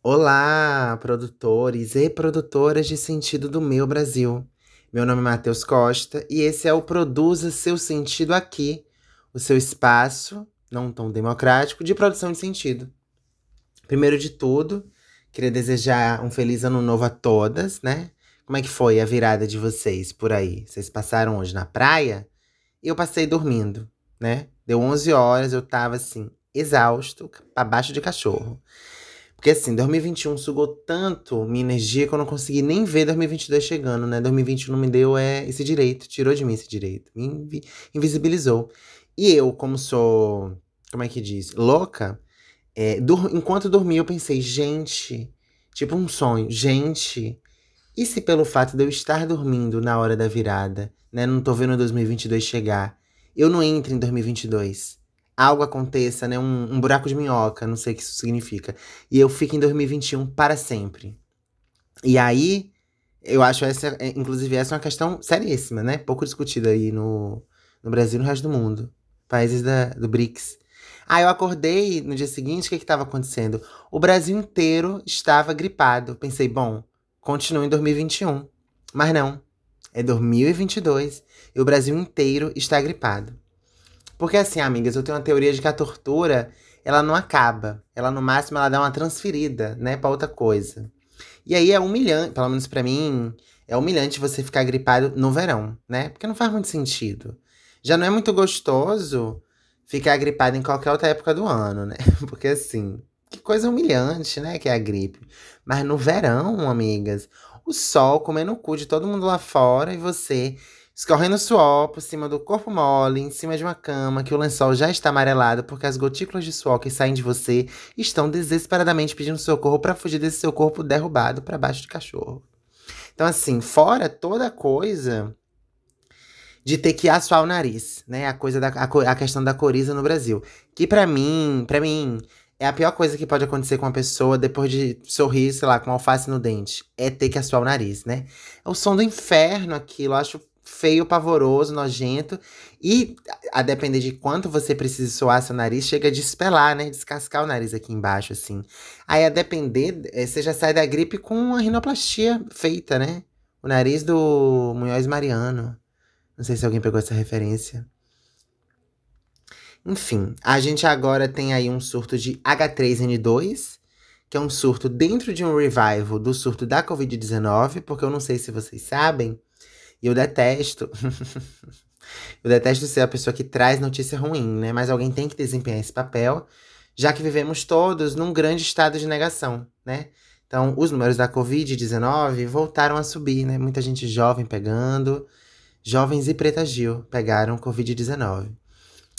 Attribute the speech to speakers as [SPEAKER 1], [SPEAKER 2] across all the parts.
[SPEAKER 1] Olá, produtores e produtoras de sentido do meu Brasil. Meu nome é Matheus Costa e esse é o Produza Seu Sentido Aqui, o seu espaço, não tão democrático, de produção de sentido. Primeiro de tudo, queria desejar um feliz ano novo a todas, né? Como é que foi a virada de vocês por aí? Vocês passaram hoje na praia? Eu passei dormindo, né? Deu 11 horas, eu tava assim, exausto, pra baixo de cachorro. Porque assim, 2021 sugou tanto minha energia que eu não consegui nem ver 2022 chegando, né? 2021 não me deu é, esse direito, tirou de mim esse direito, me invi invisibilizou. E eu, como sou, como é que diz, louca, é, dur enquanto dormi eu pensei, gente, tipo um sonho, gente, e se pelo fato de eu estar dormindo na hora da virada, né? Não tô vendo 2022 chegar, eu não entro em 2022 algo aconteça, né? Um, um, buraco de minhoca, não sei o que isso significa. E eu fico em 2021 para sempre. E aí, eu acho essa, é, inclusive, essa é uma questão seríssima, né? Pouco discutida aí no, no Brasil e no resto do mundo. Países da, do BRICS. Ah, eu acordei no dia seguinte, o que estava acontecendo? O Brasil inteiro estava gripado. Pensei, bom, continua em 2021. Mas não, é 2022 e o Brasil inteiro está gripado. Porque assim, amigas, eu tenho uma teoria de que a tortura, ela não acaba. Ela, no máximo, ela dá uma transferida, né, pra outra coisa. E aí é humilhante, pelo menos para mim, é humilhante você ficar gripado no verão, né? Porque não faz muito sentido. Já não é muito gostoso ficar gripado em qualquer outra época do ano, né? Porque assim, que coisa humilhante, né? Que é a gripe. Mas no verão, amigas, o sol comendo o cu de todo mundo lá fora e você escorrendo suor por cima do corpo mole, em cima de uma cama, que o lençol já está amarelado porque as gotículas de suor que saem de você estão desesperadamente pedindo socorro para fugir desse seu corpo derrubado para baixo de cachorro. Então, assim, fora toda coisa de ter que assoar o nariz, né? A coisa da a, a questão da coriza no Brasil, que para mim, para mim é a pior coisa que pode acontecer com uma pessoa depois de sorrir, sei lá, com alface no dente. É ter que assoar o nariz, né? É o som do inferno aquilo. Eu acho feio, pavoroso, nojento. E a depender de quanto você precisa suar seu nariz, chega a despelar, né? Descascar o nariz aqui embaixo, assim. Aí a depender, eh, você já sai da gripe com a rinoplastia feita, né? O nariz do Munhoz Mariano. Não sei se alguém pegou essa referência. Enfim, a gente agora tem aí um surto de H3N2, que é um surto dentro de um revival do surto da Covid-19, porque eu não sei se vocês sabem, e eu detesto. eu detesto ser a pessoa que traz notícia ruim, né? Mas alguém tem que desempenhar esse papel, já que vivemos todos num grande estado de negação, né? Então, os números da Covid-19 voltaram a subir, né? Muita gente jovem pegando, jovens e Preta Gil pegaram Covid-19.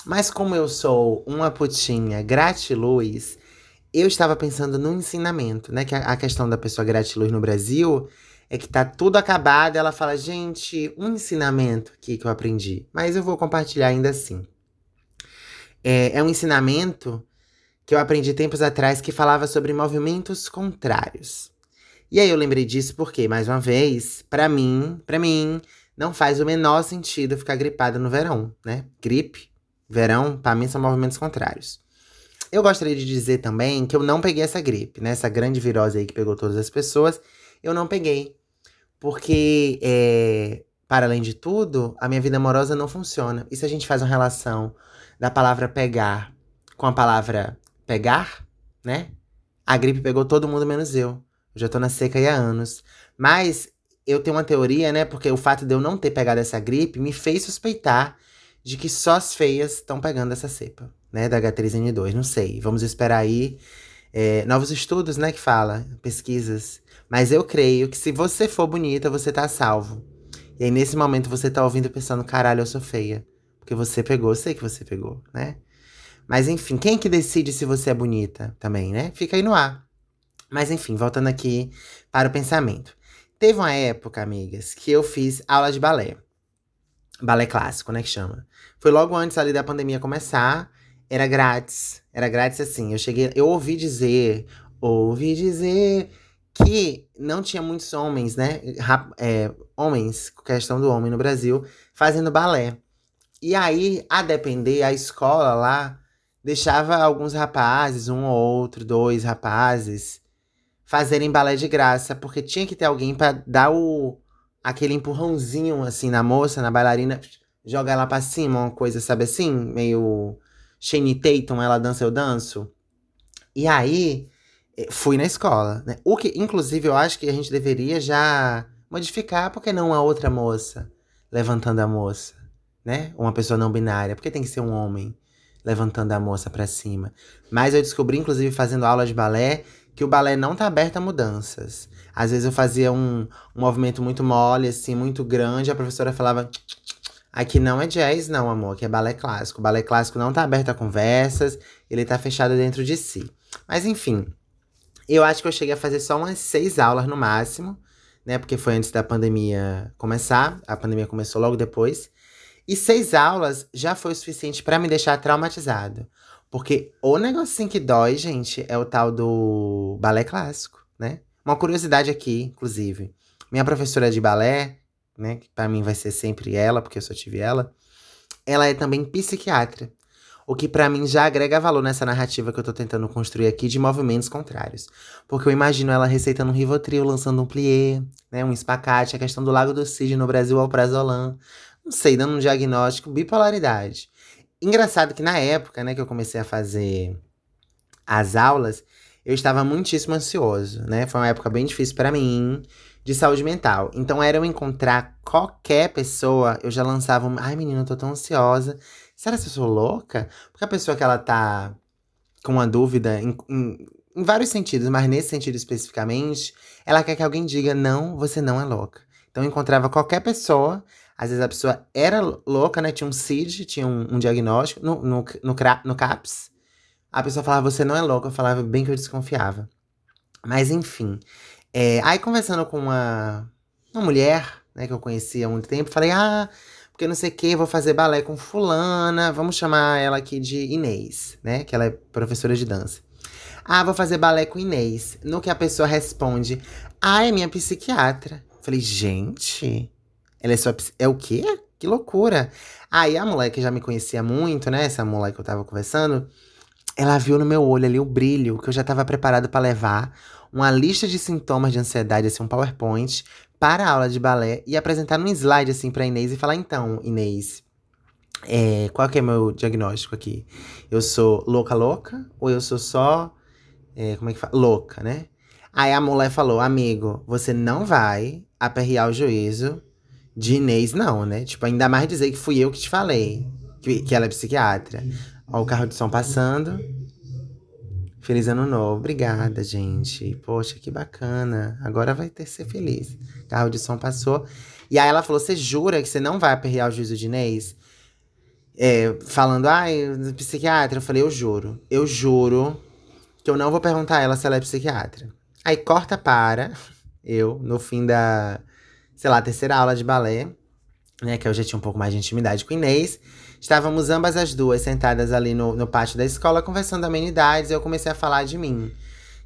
[SPEAKER 1] Mas como eu sou uma putinha gratiluz, eu estava pensando no ensinamento, né? Que a, a questão da pessoa gratiluz no Brasil é que tá tudo acabado. Ela fala, gente, um ensinamento aqui que eu aprendi, mas eu vou compartilhar ainda assim. É, é um ensinamento que eu aprendi tempos atrás que falava sobre movimentos contrários. E aí eu lembrei disso porque, mais uma vez, para mim, para mim, não faz o menor sentido ficar gripado no verão, né? Gripe, verão, para mim são movimentos contrários. Eu gostaria de dizer também que eu não peguei essa gripe, né? Essa grande virose aí que pegou todas as pessoas, eu não peguei. Porque, é, para além de tudo, a minha vida amorosa não funciona. E se a gente faz uma relação da palavra pegar com a palavra pegar, né? A gripe pegou todo mundo menos eu. Eu já tô na seca há anos. Mas eu tenho uma teoria, né? Porque o fato de eu não ter pegado essa gripe me fez suspeitar de que só as feias estão pegando essa cepa, né? Da H3N2. Não sei. Vamos esperar aí é, novos estudos, né? Que fala, pesquisas mas eu creio que se você for bonita, você tá salvo. E aí, nesse momento, você tá ouvindo pensando, caralho, eu sou feia. Porque você pegou, eu sei que você pegou, né? Mas enfim, quem que decide se você é bonita também, né? Fica aí no ar. Mas enfim, voltando aqui para o pensamento. Teve uma época, amigas, que eu fiz aula de balé. Balé clássico, né, que chama. Foi logo antes ali da pandemia começar. Era grátis. Era grátis assim. Eu cheguei, eu ouvi dizer, ouvi dizer que não tinha muitos homens, né? É, homens, questão do homem no Brasil, fazendo balé. E aí, a depender, a escola lá deixava alguns rapazes, um ou outro, dois rapazes, fazerem balé de graça, porque tinha que ter alguém para dar o aquele empurrãozinho assim na moça, na bailarina, jogar ela para cima, uma coisa, sabe assim, meio Shane Tatum, ela dança eu danço. E aí eh, fui na escola, né? O que inclusive eu acho que a gente deveria já modificar, porque não a outra moça levantando a moça, né? Uma pessoa não binária, porque tem que ser um homem levantando a moça para cima. Mas eu descobri inclusive fazendo aula de balé que o balé não tá aberto a mudanças. Às vezes eu fazia um, um movimento muito mole, assim, muito grande, a professora falava. Aqui não é jazz, não, amor, aqui é balé clássico. O balé clássico não tá aberto a conversas, ele tá fechado dentro de si. Mas enfim, eu acho que eu cheguei a fazer só umas seis aulas no máximo, né? Porque foi antes da pandemia começar. A pandemia começou logo depois. E seis aulas já foi o suficiente para me deixar traumatizado. Porque o negocinho que dói, gente, é o tal do balé clássico, né? Uma curiosidade aqui, inclusive. Minha professora de balé, né, que para mim vai ser sempre ela, porque eu só tive ela, ela é também psiquiatra. O que para mim já agrega valor nessa narrativa que eu tô tentando construir aqui de movimentos contrários. Porque eu imagino ela receitando um Rivotril, lançando um plié, né, um espacate, a questão do Lago do Cisne no Brasil ao Prazolam. Não sei, dando um diagnóstico, bipolaridade. Engraçado que na época, né, que eu comecei a fazer as aulas, eu estava muitíssimo ansioso, né? Foi uma época bem difícil para mim de saúde mental. Então era eu encontrar qualquer pessoa, eu já lançava um, ai menina, eu tô tão ansiosa. Será que eu sou louca? Porque a pessoa que ela tá com uma dúvida em, em, em vários sentidos, mas nesse sentido especificamente, ela quer que alguém diga não, você não é louca. Então eu encontrava qualquer pessoa, às vezes a pessoa era louca, né? Tinha um CID, tinha um, um diagnóstico no, no, no, no CAPS. A pessoa falava, você não é louca. Eu falava bem que eu desconfiava. Mas enfim. É, aí conversando com uma, uma mulher, né, que eu conhecia há muito tempo, falei, ah, porque não sei o que, vou fazer balé com fulana, vamos chamar ela aqui de Inês, né? Que ela é professora de dança. Ah, vou fazer balé com Inês. No que a pessoa responde, ah, é minha psiquiatra. Falei, gente, ela é sua. É o quê? Que loucura. Aí a mulher que já me conhecia muito, né? Essa mulher que eu tava conversando, ela viu no meu olho ali o brilho que eu já tava preparado para levar uma lista de sintomas de ansiedade, assim, um PowerPoint, para a aula de balé e apresentar num slide, assim, pra Inês e falar: então, Inês, é, qual que é meu diagnóstico aqui? Eu sou louca, louca? Ou eu sou só. É, como é que fala? Louca, né? Aí a mulher falou: amigo, você não vai aperrear o juízo de Inês, não, né? Tipo, ainda mais dizer que fui eu que te falei, que, que ela é psiquiatra. Ó, o carro de som passando. Feliz ano novo. Obrigada, gente. Poxa, que bacana. Agora vai ter que ser feliz. Carro de som passou. E aí ela falou: Você jura que você não vai aperrear o juízo de Inês? É, falando, ai, psiquiatra. Eu falei: Eu juro. Eu juro que eu não vou perguntar a ela se ela é psiquiatra. Aí corta para eu, no fim da sei lá, terceira aula de balé, né? Que eu já tinha um pouco mais de intimidade com Inês. Estávamos ambas as duas sentadas ali no, no pátio da escola conversando amenidades e eu comecei a falar de mim.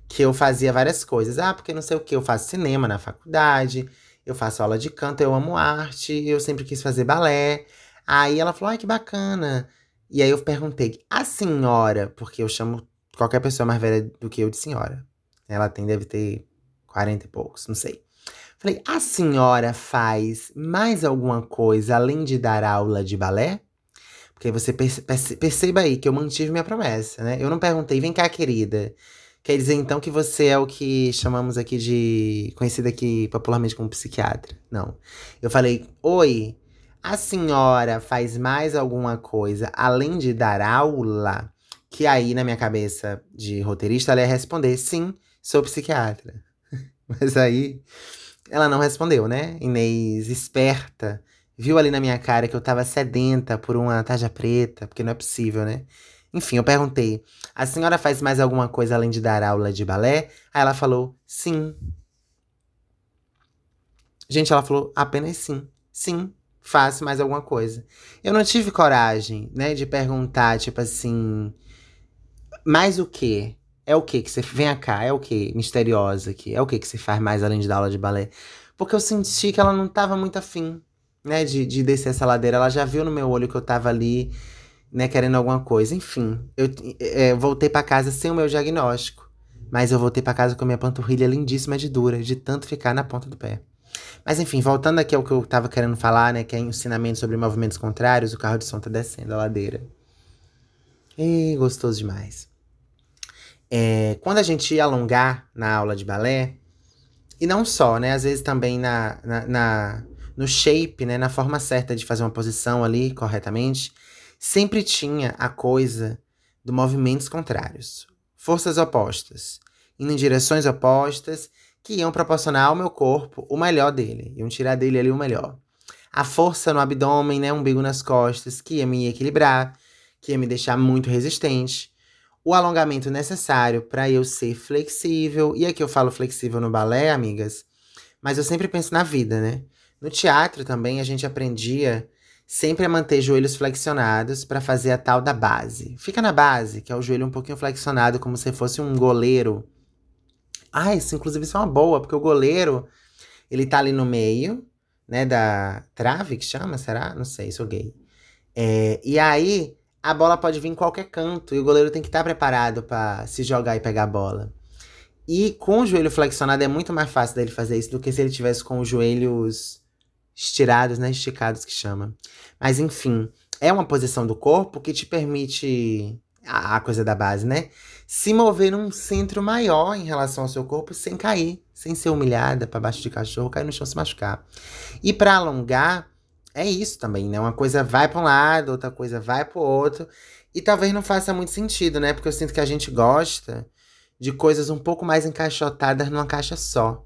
[SPEAKER 1] Que eu fazia várias coisas. Ah, porque não sei o que, eu faço cinema na faculdade, eu faço aula de canto, eu amo arte, eu sempre quis fazer balé. Aí ela falou, ai, que bacana. E aí eu perguntei, a senhora, porque eu chamo qualquer pessoa mais velha do que eu de senhora. Ela tem, deve ter 40 e poucos, não sei. Falei, a senhora faz mais alguma coisa além de dar aula de balé? Porque você perce perceba aí que eu mantive minha promessa, né? Eu não perguntei, vem cá, querida. Quer dizer então que você é o que chamamos aqui de. conhecido aqui popularmente como psiquiatra. Não. Eu falei, oi, a senhora faz mais alguma coisa além de dar aula? Que aí, na minha cabeça de roteirista, ela ia responder: sim, sou psiquiatra. Mas aí ela não respondeu, né? Inês, esperta, viu ali na minha cara que eu tava sedenta por uma tarja preta, porque não é possível, né? Enfim, eu perguntei: a senhora faz mais alguma coisa além de dar aula de balé? Aí ela falou: sim. Gente, ela falou apenas sim. Sim, faço mais alguma coisa. Eu não tive coragem, né, de perguntar, tipo assim. Mais o quê? É o que que você. Vem cá, é o que? Misteriosa aqui. É o que que você faz mais além de dar aula de balé? Porque eu senti que ela não tava muito afim, né, de, de descer essa ladeira. Ela já viu no meu olho que eu tava ali, né, querendo alguma coisa. Enfim, eu é, voltei para casa sem o meu diagnóstico. Mas eu voltei para casa com a minha panturrilha lindíssima de dura, de tanto ficar na ponta do pé. Mas enfim, voltando aqui ao que eu tava querendo falar, né? Que é ensinamento sobre movimentos contrários, o carro de som tá descendo a ladeira. E gostoso demais. É, quando a gente alongar na aula de balé, e não só, né? Às vezes também na, na, no shape, né? Na forma certa de fazer uma posição ali corretamente, sempre tinha a coisa do movimentos contrários. Forças opostas, indo em direções opostas que iam proporcionar ao meu corpo o melhor dele, iam tirar dele ali o melhor. A força no abdômen, né, umbigo nas costas, que ia me equilibrar, que ia me deixar muito resistente. O alongamento necessário para eu ser flexível. E aqui eu falo flexível no balé, amigas, mas eu sempre penso na vida, né? No teatro também a gente aprendia sempre a manter joelhos flexionados para fazer a tal da base. Fica na base, que é o joelho um pouquinho flexionado, como se fosse um goleiro ah, isso inclusive isso é uma boa, porque o goleiro, ele tá ali no meio, né, da trave que chama, será? Não sei, sou gay. É, e aí, a bola pode vir em qualquer canto, e o goleiro tem que estar tá preparado para se jogar e pegar a bola. E com o joelho flexionado é muito mais fácil dele fazer isso do que se ele tivesse com os joelhos estirados, né, esticados que chama. Mas enfim, é uma posição do corpo que te permite a, a coisa da base, né? Se mover num centro maior em relação ao seu corpo sem cair, sem ser humilhada para baixo de cachorro, cair no chão se machucar. E para alongar, é isso também, né? Uma coisa vai para um lado, outra coisa vai para o outro. E talvez não faça muito sentido, né? Porque eu sinto que a gente gosta de coisas um pouco mais encaixotadas numa caixa só.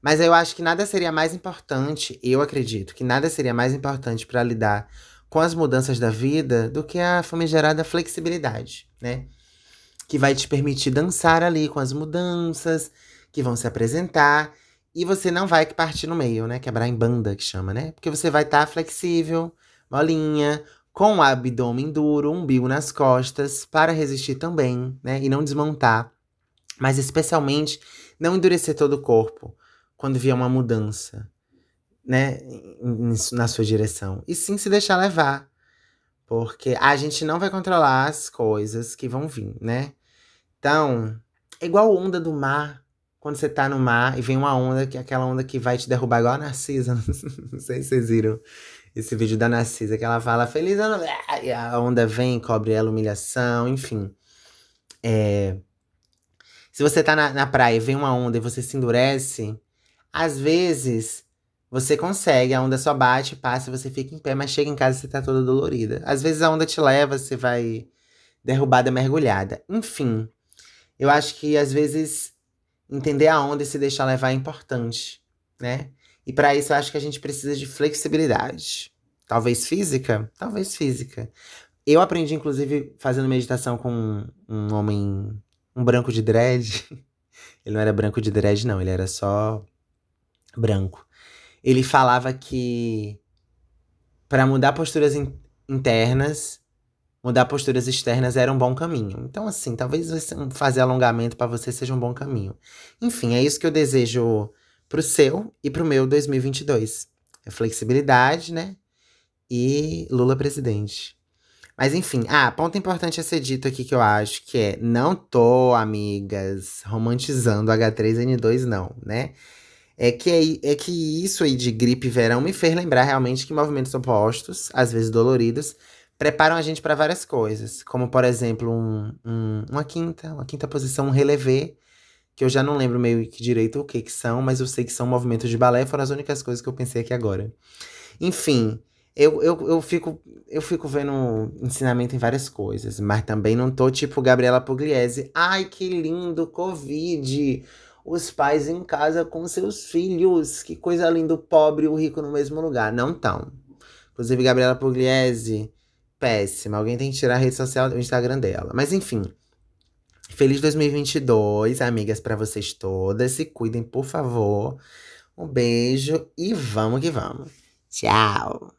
[SPEAKER 1] Mas eu acho que nada seria mais importante, eu acredito, que nada seria mais importante para lidar com as mudanças da vida do que a famigerada flexibilidade, né? Que vai te permitir dançar ali com as mudanças que vão se apresentar e você não vai partir no meio, né? Quebrar em banda, que chama, né? Porque você vai estar tá flexível, molinha, com o abdômen duro, umbigo nas costas, para resistir também, né? E não desmontar. Mas especialmente não endurecer todo o corpo quando vier uma mudança né, na sua direção. E sim se deixar levar. Porque a gente não vai controlar as coisas que vão vir, né? Então, é igual onda do mar. Quando você tá no mar e vem uma onda, que é aquela onda que vai te derrubar, igual a Narcisa. Não sei se vocês viram esse vídeo da Narcisa, que ela fala feliz ano. E a onda vem, cobre ela, humilhação, enfim. É... Se você tá na, na praia e vem uma onda e você se endurece, às vezes você consegue, a onda só bate, passa, você fica em pé, mas chega em casa e você tá toda dolorida. Às vezes a onda te leva, você vai derrubada, mergulhada. Enfim, eu acho que às vezes entender a onda e se deixar levar é importante, né? E para isso eu acho que a gente precisa de flexibilidade. Talvez física? Talvez física. Eu aprendi, inclusive, fazendo meditação com um, um homem, um branco de dread. Ele não era branco de dread, não, ele era só branco ele falava que para mudar posturas in internas, mudar posturas externas era um bom caminho. Então, assim, talvez fazer alongamento para você seja um bom caminho. Enfim, é isso que eu desejo pro seu e pro meu 2022. É flexibilidade, né? E Lula presidente. Mas enfim, ah, ponto importante a ser dito aqui que eu acho que é: não tô, amigas, romantizando H3N2, não, né? É que, é, que isso aí de gripe verão me fez lembrar realmente que movimentos opostos, às vezes doloridos, preparam a gente para várias coisas. Como, por exemplo, um, um, uma quinta, uma quinta posição, um relevé, que eu já não lembro meio que direito o que que são, mas eu sei que são movimentos de balé, foram as únicas coisas que eu pensei aqui agora. Enfim, eu, eu, eu, fico, eu fico vendo ensinamento em várias coisas, mas também não tô tipo Gabriela Pugliese. Ai, que lindo, Covid! Os pais em casa com seus filhos. Que coisa linda, o pobre e o rico no mesmo lugar. Não tão. Inclusive, Gabriela Pugliese, péssima. Alguém tem que tirar a rede social, o Instagram dela. Mas enfim. Feliz 2022, amigas, para vocês todas. Se cuidem, por favor. Um beijo e vamos que vamos. Tchau!